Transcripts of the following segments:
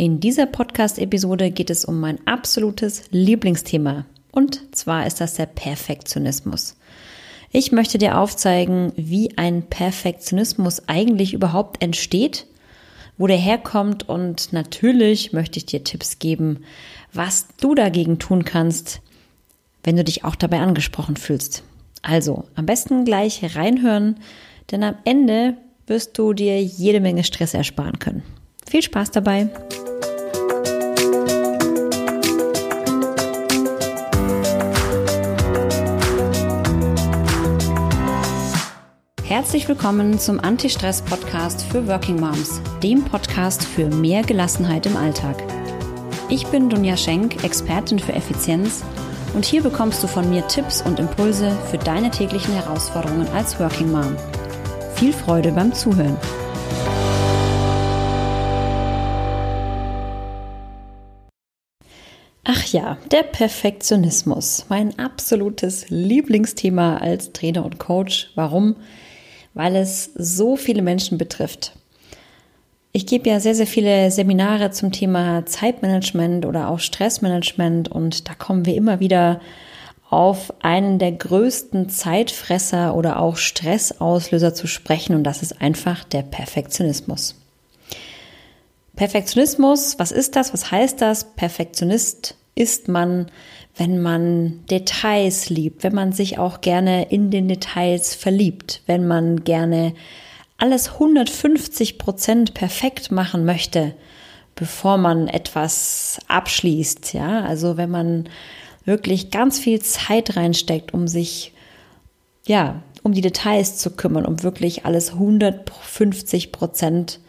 In dieser Podcast-Episode geht es um mein absolutes Lieblingsthema. Und zwar ist das der Perfektionismus. Ich möchte dir aufzeigen, wie ein Perfektionismus eigentlich überhaupt entsteht, wo der herkommt und natürlich möchte ich dir Tipps geben, was du dagegen tun kannst, wenn du dich auch dabei angesprochen fühlst. Also am besten gleich reinhören, denn am Ende wirst du dir jede Menge Stress ersparen können. Viel Spaß dabei! Herzlich willkommen zum Anti-Stress-Podcast für Working Moms, dem Podcast für mehr Gelassenheit im Alltag. Ich bin Dunja Schenk, Expertin für Effizienz und hier bekommst du von mir Tipps und Impulse für deine täglichen Herausforderungen als Working Mom. Viel Freude beim Zuhören. Ach ja, der Perfektionismus, mein absolutes Lieblingsthema als Trainer und Coach. Warum? Weil es so viele Menschen betrifft. Ich gebe ja sehr, sehr viele Seminare zum Thema Zeitmanagement oder auch Stressmanagement und da kommen wir immer wieder auf einen der größten Zeitfresser oder auch Stressauslöser zu sprechen und das ist einfach der Perfektionismus. Perfektionismus, was ist das? Was heißt das? Perfektionist ist man, wenn man Details liebt, wenn man sich auch gerne in den Details verliebt, wenn man gerne alles 150 Prozent perfekt machen möchte, bevor man etwas abschließt. Ja, also wenn man wirklich ganz viel Zeit reinsteckt, um sich, ja, um die Details zu kümmern, um wirklich alles 150 Prozent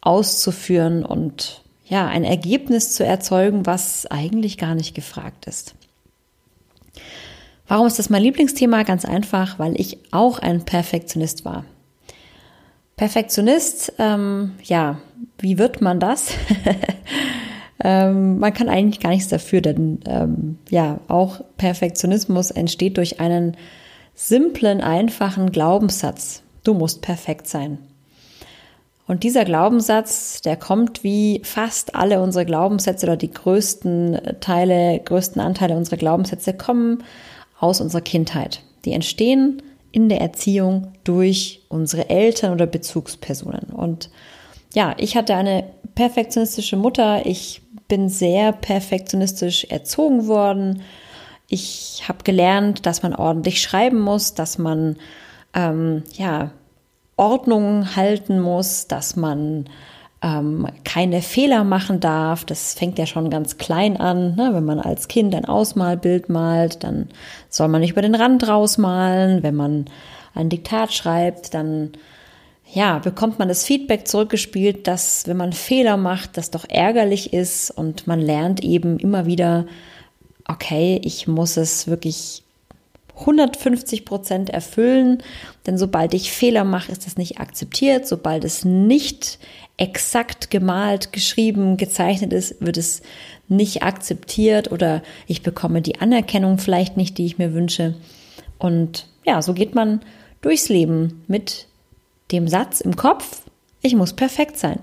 auszuführen und ja, ein Ergebnis zu erzeugen, was eigentlich gar nicht gefragt ist. Warum ist das mein Lieblingsthema? Ganz einfach, weil ich auch ein Perfektionist war. Perfektionist, ähm, ja, wie wird man das? ähm, man kann eigentlich gar nichts dafür, denn ähm, ja, auch Perfektionismus entsteht durch einen simplen, einfachen Glaubenssatz. Du musst perfekt sein. Und dieser Glaubenssatz, der kommt wie fast alle unsere Glaubenssätze oder die größten Teile, größten Anteile unserer Glaubenssätze kommen aus unserer Kindheit. Die entstehen in der Erziehung durch unsere Eltern oder Bezugspersonen. Und ja, ich hatte eine perfektionistische Mutter. Ich bin sehr perfektionistisch erzogen worden. Ich habe gelernt, dass man ordentlich schreiben muss, dass man ähm, ja Ordnung halten muss, dass man ähm, keine Fehler machen darf. Das fängt ja schon ganz klein an. Ne? Wenn man als Kind ein Ausmalbild malt, dann soll man nicht über den Rand rausmalen. Wenn man ein Diktat schreibt, dann ja, bekommt man das Feedback zurückgespielt, dass wenn man Fehler macht, das doch ärgerlich ist und man lernt eben immer wieder, okay, ich muss es wirklich 150 Prozent erfüllen, denn sobald ich Fehler mache, ist das nicht akzeptiert. Sobald es nicht exakt gemalt, geschrieben, gezeichnet ist, wird es nicht akzeptiert oder ich bekomme die Anerkennung vielleicht nicht, die ich mir wünsche. Und ja, so geht man durchs Leben mit dem Satz im Kopf, ich muss perfekt sein.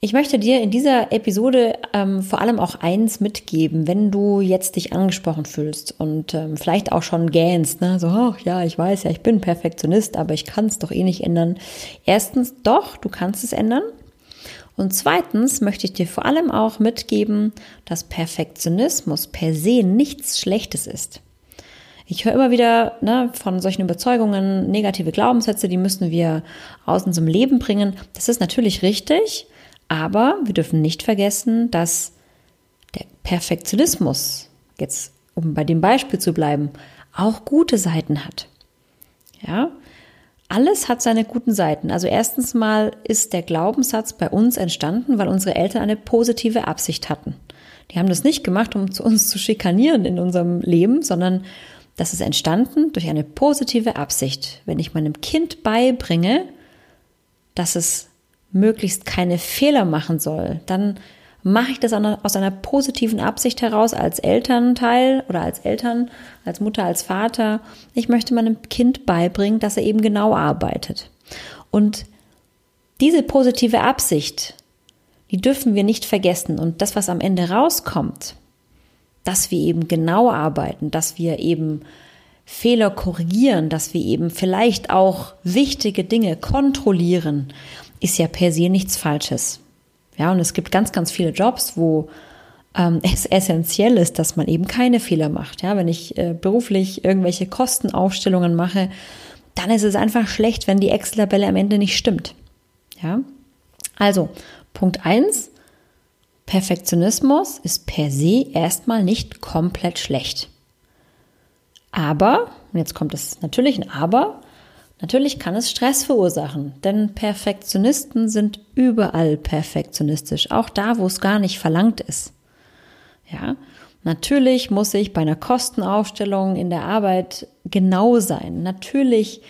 Ich möchte dir in dieser Episode ähm, vor allem auch eins mitgeben, wenn du jetzt dich angesprochen fühlst und ähm, vielleicht auch schon gähnst, ne? so, ach ja, ich weiß ja, ich bin Perfektionist, aber ich kann es doch eh nicht ändern. Erstens, doch, du kannst es ändern. Und zweitens möchte ich dir vor allem auch mitgeben, dass Perfektionismus per se nichts Schlechtes ist. Ich höre immer wieder ne, von solchen Überzeugungen, negative Glaubenssätze, die müssen wir aus unserem Leben bringen. Das ist natürlich richtig, aber wir dürfen nicht vergessen, dass der Perfektionismus, jetzt um bei dem Beispiel zu bleiben, auch gute Seiten hat. Ja, alles hat seine guten Seiten. Also erstens mal ist der Glaubenssatz bei uns entstanden, weil unsere Eltern eine positive Absicht hatten. Die haben das nicht gemacht, um zu uns zu schikanieren in unserem Leben, sondern das ist entstanden durch eine positive Absicht. Wenn ich meinem Kind beibringe, dass es möglichst keine Fehler machen soll, dann mache ich das aus einer positiven Absicht heraus als Elternteil oder als Eltern, als Mutter, als Vater. Ich möchte meinem Kind beibringen, dass er eben genau arbeitet. Und diese positive Absicht die dürfen wir nicht vergessen. Und das, was am Ende rauskommt, dass wir eben genau arbeiten, dass wir eben Fehler korrigieren, dass wir eben vielleicht auch wichtige Dinge kontrollieren, ist ja per se nichts Falsches. Ja, und es gibt ganz, ganz viele Jobs, wo ähm, es essentiell ist, dass man eben keine Fehler macht. Ja, wenn ich äh, beruflich irgendwelche Kostenaufstellungen mache, dann ist es einfach schlecht, wenn die Excel-Tabelle am Ende nicht stimmt. Ja, also Punkt eins: Perfektionismus ist per se erstmal nicht komplett schlecht. Aber, und jetzt kommt es natürlich ein Aber, natürlich kann es Stress verursachen, denn Perfektionisten sind überall perfektionistisch, auch da, wo es gar nicht verlangt ist. Ja, natürlich muss ich bei einer Kostenaufstellung in der Arbeit genau sein. Natürlich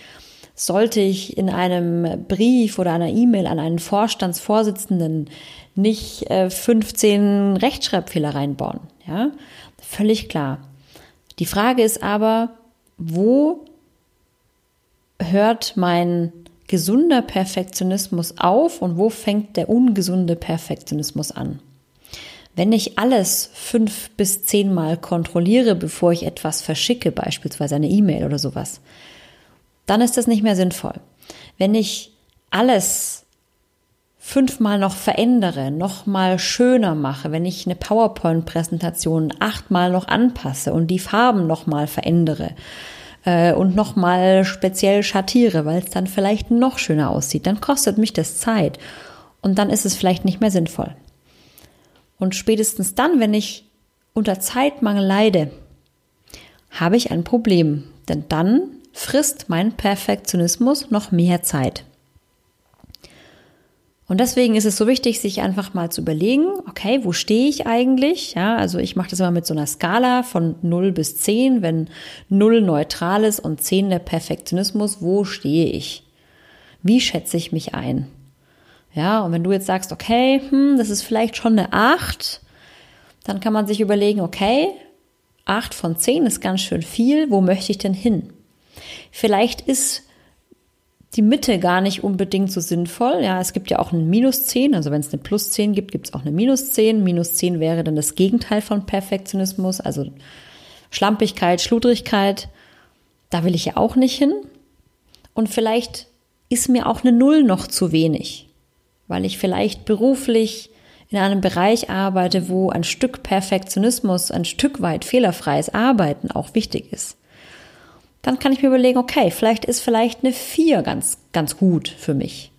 sollte ich in einem Brief oder einer E-Mail an einen Vorstandsvorsitzenden nicht äh, 15 Rechtschreibfehler reinbauen. Ja, völlig klar. Die Frage ist aber, wo hört mein gesunder Perfektionismus auf und wo fängt der ungesunde Perfektionismus an? Wenn ich alles fünf bis zehnmal kontrolliere, bevor ich etwas verschicke, beispielsweise eine E-Mail oder sowas, dann ist das nicht mehr sinnvoll. Wenn ich alles fünfmal noch verändere, nochmal schöner mache, wenn ich eine PowerPoint-Präsentation achtmal noch anpasse und die Farben nochmal verändere äh, und nochmal speziell schattiere, weil es dann vielleicht noch schöner aussieht, dann kostet mich das Zeit und dann ist es vielleicht nicht mehr sinnvoll. Und spätestens dann, wenn ich unter Zeitmangel leide, habe ich ein Problem, denn dann frisst mein Perfektionismus noch mehr Zeit. Und deswegen ist es so wichtig, sich einfach mal zu überlegen, okay, wo stehe ich eigentlich? Ja, also ich mache das immer mit so einer Skala von 0 bis 10, wenn 0 neutral ist und 10 der Perfektionismus, wo stehe ich? Wie schätze ich mich ein? Ja, und wenn du jetzt sagst, okay, hm, das ist vielleicht schon eine 8, dann kann man sich überlegen, okay, 8 von 10 ist ganz schön viel, wo möchte ich denn hin? Vielleicht ist die Mitte gar nicht unbedingt so sinnvoll. Ja, es gibt ja auch ein Minus 10, also wenn es eine Plus 10 gibt, gibt es auch eine Minus 10. Minus 10 wäre dann das Gegenteil von Perfektionismus, also Schlampigkeit, Schludrigkeit. Da will ich ja auch nicht hin. Und vielleicht ist mir auch eine Null noch zu wenig, weil ich vielleicht beruflich in einem Bereich arbeite, wo ein Stück Perfektionismus, ein Stück weit fehlerfreies Arbeiten auch wichtig ist dann kann ich mir überlegen, okay, vielleicht ist vielleicht eine 4 ganz, ganz gut für mich.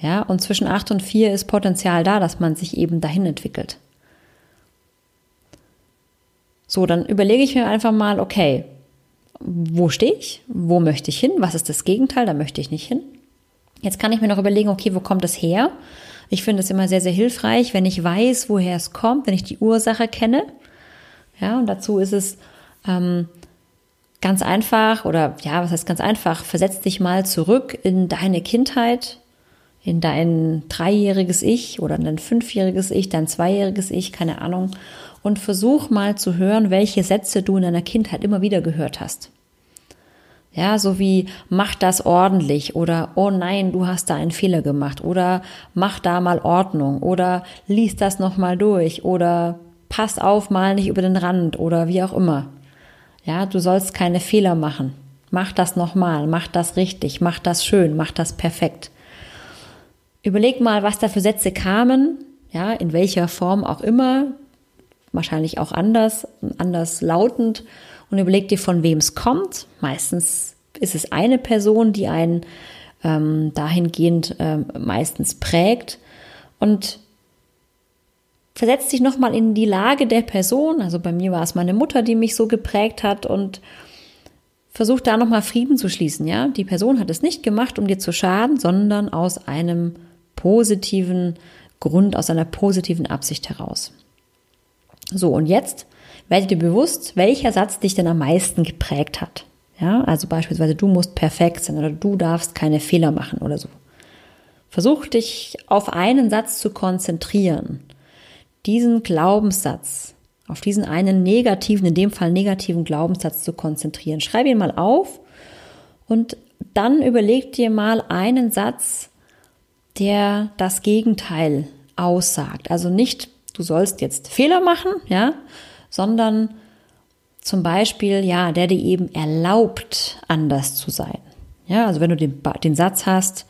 Ja, und zwischen 8 und 4 ist Potenzial da, dass man sich eben dahin entwickelt. So, dann überlege ich mir einfach mal, okay, wo stehe ich? Wo möchte ich hin? Was ist das Gegenteil? Da möchte ich nicht hin. Jetzt kann ich mir noch überlegen, okay, wo kommt das her? Ich finde es immer sehr, sehr hilfreich, wenn ich weiß, woher es kommt, wenn ich die Ursache kenne. Ja, und dazu ist es ähm, ganz einfach oder ja, was heißt ganz einfach, versetz dich mal zurück in deine Kindheit, in dein dreijähriges Ich oder dein fünfjähriges Ich, dein zweijähriges Ich, keine Ahnung, und versuch mal zu hören, welche Sätze du in deiner Kindheit immer wieder gehört hast. Ja, so wie mach das ordentlich oder oh nein, du hast da einen Fehler gemacht oder mach da mal Ordnung oder lies das noch mal durch oder pass auf mal nicht über den Rand oder wie auch immer. Ja, du sollst keine Fehler machen. Mach das nochmal, mach das richtig, mach das schön, mach das perfekt. Überleg mal, was da für Sätze kamen, ja, in welcher Form auch immer, wahrscheinlich auch anders, anders lautend und überleg dir, von wem es kommt. Meistens ist es eine Person, die einen ähm, dahingehend ähm, meistens prägt und versetzt dich nochmal in die Lage der Person. Also bei mir war es meine Mutter, die mich so geprägt hat und versucht da nochmal Frieden zu schließen. Ja, die Person hat es nicht gemacht, um dir zu schaden, sondern aus einem positiven Grund, aus einer positiven Absicht heraus. So, und jetzt werde dir bewusst, welcher Satz dich denn am meisten geprägt hat. Ja, also beispielsweise du musst perfekt sein oder du darfst keine Fehler machen oder so. Versuch dich auf einen Satz zu konzentrieren diesen Glaubenssatz, auf diesen einen negativen, in dem Fall negativen Glaubenssatz zu konzentrieren. Schreib ihn mal auf und dann überleg dir mal einen Satz, der das Gegenteil aussagt. Also nicht, du sollst jetzt Fehler machen, ja, sondern zum Beispiel, ja, der dir eben erlaubt, anders zu sein. Ja, also wenn du den, den Satz hast,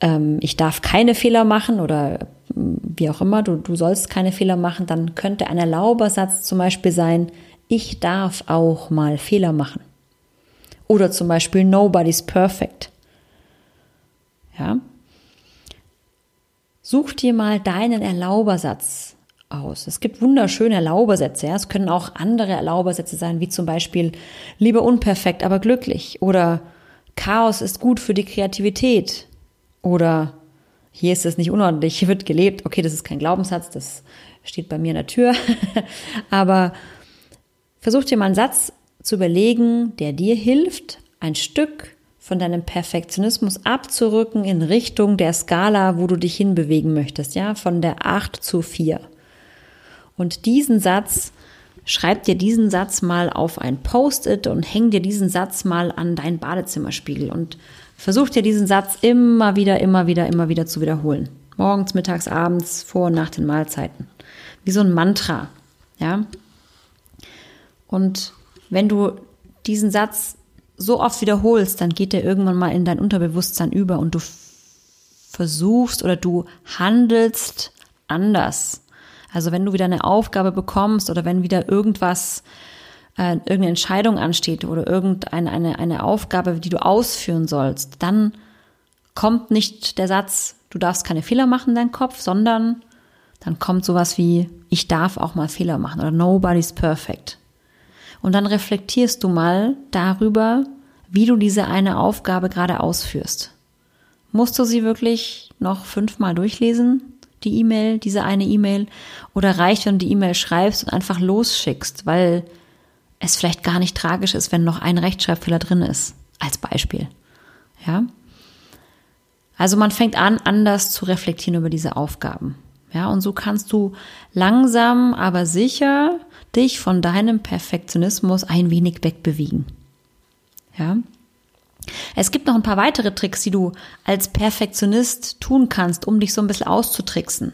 ähm, ich darf keine Fehler machen oder wie auch immer, du, du sollst keine Fehler machen, dann könnte ein Erlaubersatz zum Beispiel sein, ich darf auch mal Fehler machen. Oder zum Beispiel nobody's perfect. Ja. Such dir mal deinen Erlaubersatz aus. Es gibt wunderschöne Erlaubersätze. Ja. Es können auch andere Erlaubersätze sein, wie zum Beispiel lieber unperfekt, aber glücklich. Oder Chaos ist gut für die Kreativität. Oder hier ist es nicht unordentlich, hier wird gelebt. Okay, das ist kein Glaubenssatz, das steht bei mir in der Tür. aber versuch dir mal einen Satz zu überlegen, der dir hilft, ein Stück von deinem Perfektionismus abzurücken in Richtung der Skala, wo du dich hinbewegen möchtest, ja, von der 8 zu 4. Und diesen Satz, schreib dir diesen Satz mal auf ein Post-it und häng dir diesen Satz mal an deinen Badezimmerspiegel und versuch dir diesen Satz immer wieder, immer wieder, immer wieder zu wiederholen. Morgens, mittags, abends, vor und nach den Mahlzeiten. Wie so ein Mantra, ja. Und wenn du diesen Satz so oft wiederholst, dann geht der irgendwann mal in dein Unterbewusstsein über und du versuchst oder du handelst anders. Also wenn du wieder eine Aufgabe bekommst oder wenn wieder irgendwas, äh, irgendeine Entscheidung ansteht oder irgendeine eine, eine Aufgabe, die du ausführen sollst, dann kommt nicht der Satz, du darfst keine Fehler machen in deinem Kopf, sondern dann kommt sowas wie, ich darf auch mal Fehler machen oder nobody's perfect. Und dann reflektierst du mal darüber, wie du diese eine Aufgabe gerade ausführst. Musst du sie wirklich noch fünfmal durchlesen, die E-Mail, diese eine E-Mail? Oder reicht, wenn du die E-Mail schreibst und einfach losschickst, weil es vielleicht gar nicht tragisch ist, wenn noch ein Rechtschreibfehler drin ist, als Beispiel. Ja? Also man fängt an, anders zu reflektieren über diese Aufgaben. Ja, und so kannst du langsam, aber sicher dich von deinem Perfektionismus ein wenig wegbewegen. Ja. Es gibt noch ein paar weitere Tricks, die du als Perfektionist tun kannst, um dich so ein bisschen auszutricksen.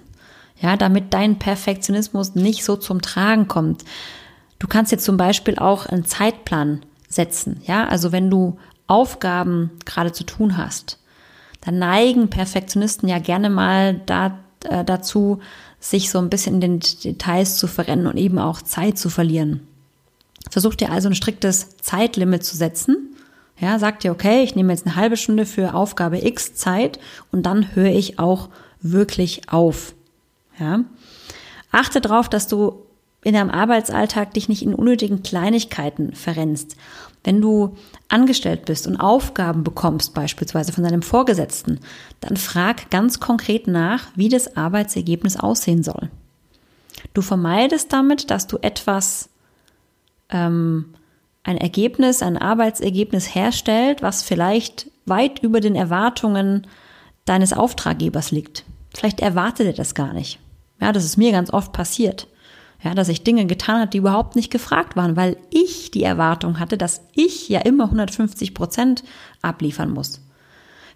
Ja, damit dein Perfektionismus nicht so zum Tragen kommt. Du kannst jetzt zum Beispiel auch einen Zeitplan setzen. Ja, also wenn du Aufgaben gerade zu tun hast, dann neigen Perfektionisten ja gerne mal da, äh, dazu, sich so ein bisschen in den Details zu verrennen und eben auch Zeit zu verlieren. Versuch dir also ein striktes Zeitlimit zu setzen. Ja, sag dir, okay, ich nehme jetzt eine halbe Stunde für Aufgabe X Zeit und dann höre ich auch wirklich auf. Ja. Achte darauf, dass du in deinem Arbeitsalltag dich nicht in unnötigen Kleinigkeiten verrennst. Wenn du angestellt bist und Aufgaben bekommst, beispielsweise von deinem Vorgesetzten, dann frag ganz konkret nach, wie das Arbeitsergebnis aussehen soll. Du vermeidest damit, dass du etwas, ähm, ein Ergebnis, ein Arbeitsergebnis herstellt, was vielleicht weit über den Erwartungen deines Auftraggebers liegt. Vielleicht erwartet er das gar nicht. Ja, das ist mir ganz oft passiert. Ja, dass ich Dinge getan habe, die überhaupt nicht gefragt waren, weil ich die Erwartung hatte, dass ich ja immer 150 Prozent abliefern muss.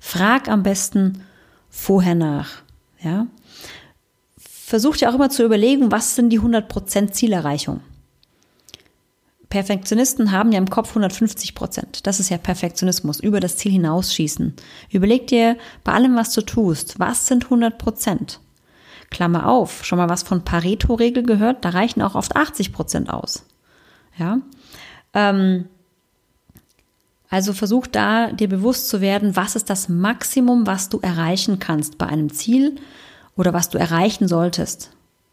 Frag am besten vorher nach. Ja, versuch dir auch immer zu überlegen, was sind die 100 Prozent Zielerreichung. Perfektionisten haben ja im Kopf 150 Prozent. Das ist ja Perfektionismus, über das Ziel hinausschießen. Überleg dir bei allem, was du tust, was sind 100 Prozent? Klammer auf, schon mal was von Pareto-Regel gehört? Da reichen auch oft 80 Prozent aus. Ja. Ähm, also versuch da dir bewusst zu werden, was ist das Maximum, was du erreichen kannst bei einem Ziel oder was du erreichen solltest.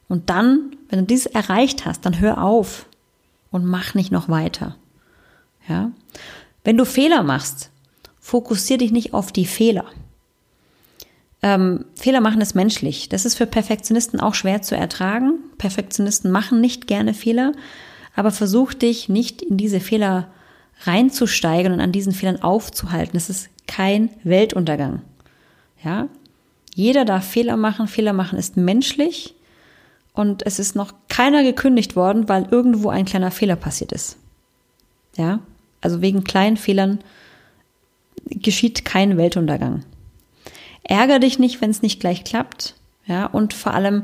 Und dann, wenn du dieses erreicht hast, dann hör auf und mach nicht noch weiter. Ja. Wenn du Fehler machst, fokussier dich nicht auf die Fehler. Ähm, Fehler machen ist menschlich. Das ist für Perfektionisten auch schwer zu ertragen. Perfektionisten machen nicht gerne Fehler, aber versuch dich nicht in diese Fehler reinzusteigen und an diesen Fehlern aufzuhalten. Das ist kein Weltuntergang. Ja? Jeder darf Fehler machen. Fehler machen ist menschlich. Und es ist noch keiner gekündigt worden, weil irgendwo ein kleiner Fehler passiert ist. Ja? Also wegen kleinen Fehlern geschieht kein Weltuntergang. Ärger dich nicht, wenn es nicht gleich klappt. Ja, und vor allem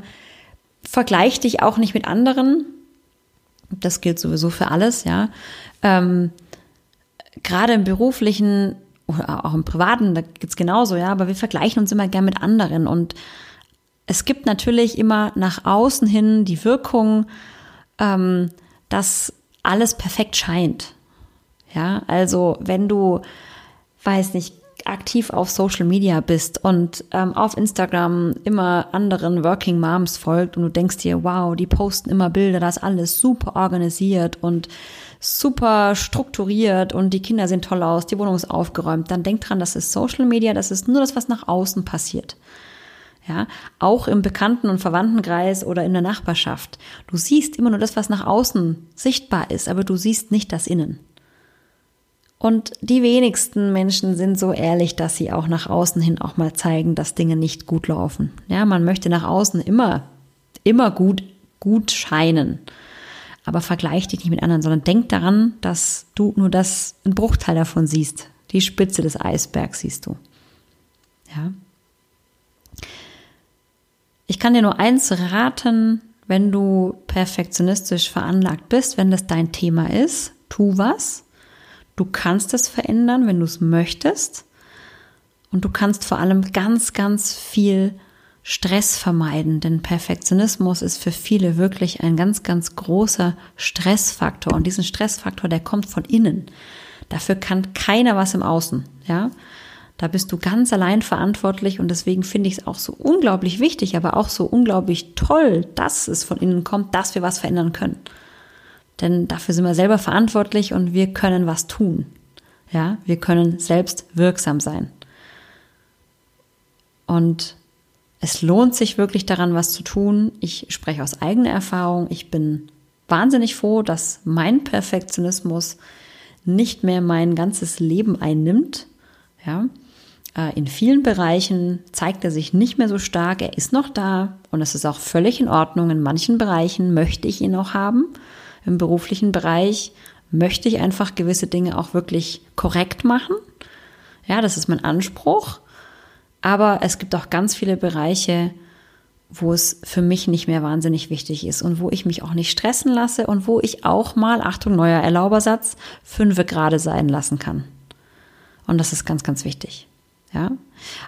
vergleich dich auch nicht mit anderen. Das gilt sowieso für alles, ja. Ähm, Gerade im beruflichen oder auch im privaten, da geht's genauso, ja, aber wir vergleichen uns immer gern mit anderen und es gibt natürlich immer nach außen hin die Wirkung, ähm, dass alles perfekt scheint. Ja, also wenn du, weiß nicht, aktiv auf Social Media bist und ähm, auf Instagram immer anderen Working Moms folgt und du denkst dir, wow, die posten immer Bilder, das alles super organisiert und super strukturiert und die Kinder sehen toll aus, die Wohnung ist aufgeräumt, dann denk dran, das ist Social Media, das ist nur das, was nach außen passiert. Ja, auch im Bekannten- und Verwandtenkreis oder in der Nachbarschaft. Du siehst immer nur das, was nach außen sichtbar ist, aber du siehst nicht das Innen. Und die wenigsten Menschen sind so ehrlich, dass sie auch nach außen hin auch mal zeigen, dass Dinge nicht gut laufen. Ja, man möchte nach außen immer, immer gut, gut scheinen. Aber vergleich dich nicht mit anderen, sondern denk daran, dass du nur das, ein Bruchteil davon siehst. Die Spitze des Eisbergs siehst du. Ja. Ich kann dir nur eins raten, wenn du perfektionistisch veranlagt bist, wenn das dein Thema ist, tu was, Du kannst es verändern, wenn du es möchtest. Und du kannst vor allem ganz, ganz viel Stress vermeiden, denn Perfektionismus ist für viele wirklich ein ganz, ganz großer Stressfaktor. Und diesen Stressfaktor, der kommt von innen. Dafür kann keiner was im Außen, ja. Da bist du ganz allein verantwortlich und deswegen finde ich es auch so unglaublich wichtig, aber auch so unglaublich toll, dass es von innen kommt, dass wir was verändern können. Denn dafür sind wir selber verantwortlich und wir können was tun. Ja, wir können selbst wirksam sein. Und es lohnt sich wirklich daran, was zu tun. Ich spreche aus eigener Erfahrung. Ich bin wahnsinnig froh, dass mein Perfektionismus nicht mehr mein ganzes Leben einnimmt. Ja, in vielen Bereichen zeigt er sich nicht mehr so stark. Er ist noch da und es ist auch völlig in Ordnung. In manchen Bereichen möchte ich ihn auch haben im beruflichen Bereich möchte ich einfach gewisse Dinge auch wirklich korrekt machen. Ja, das ist mein Anspruch. Aber es gibt auch ganz viele Bereiche, wo es für mich nicht mehr wahnsinnig wichtig ist und wo ich mich auch nicht stressen lasse und wo ich auch mal, Achtung, neuer Erlaubersatz, fünfe gerade sein lassen kann. Und das ist ganz, ganz wichtig. Ja.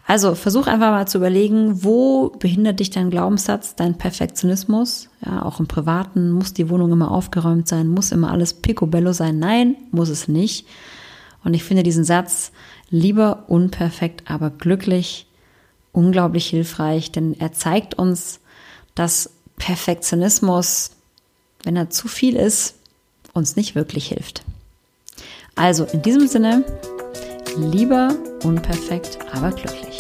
Also versuch einfach mal zu überlegen, wo behindert dich dein Glaubenssatz, dein Perfektionismus? Ja, auch im Privaten muss die Wohnung immer aufgeräumt sein, muss immer alles picobello sein. Nein, muss es nicht. Und ich finde diesen Satz lieber unperfekt, aber glücklich unglaublich hilfreich, denn er zeigt uns, dass Perfektionismus, wenn er zu viel ist, uns nicht wirklich hilft. Also in diesem Sinne, Lieber unperfekt, aber glücklich.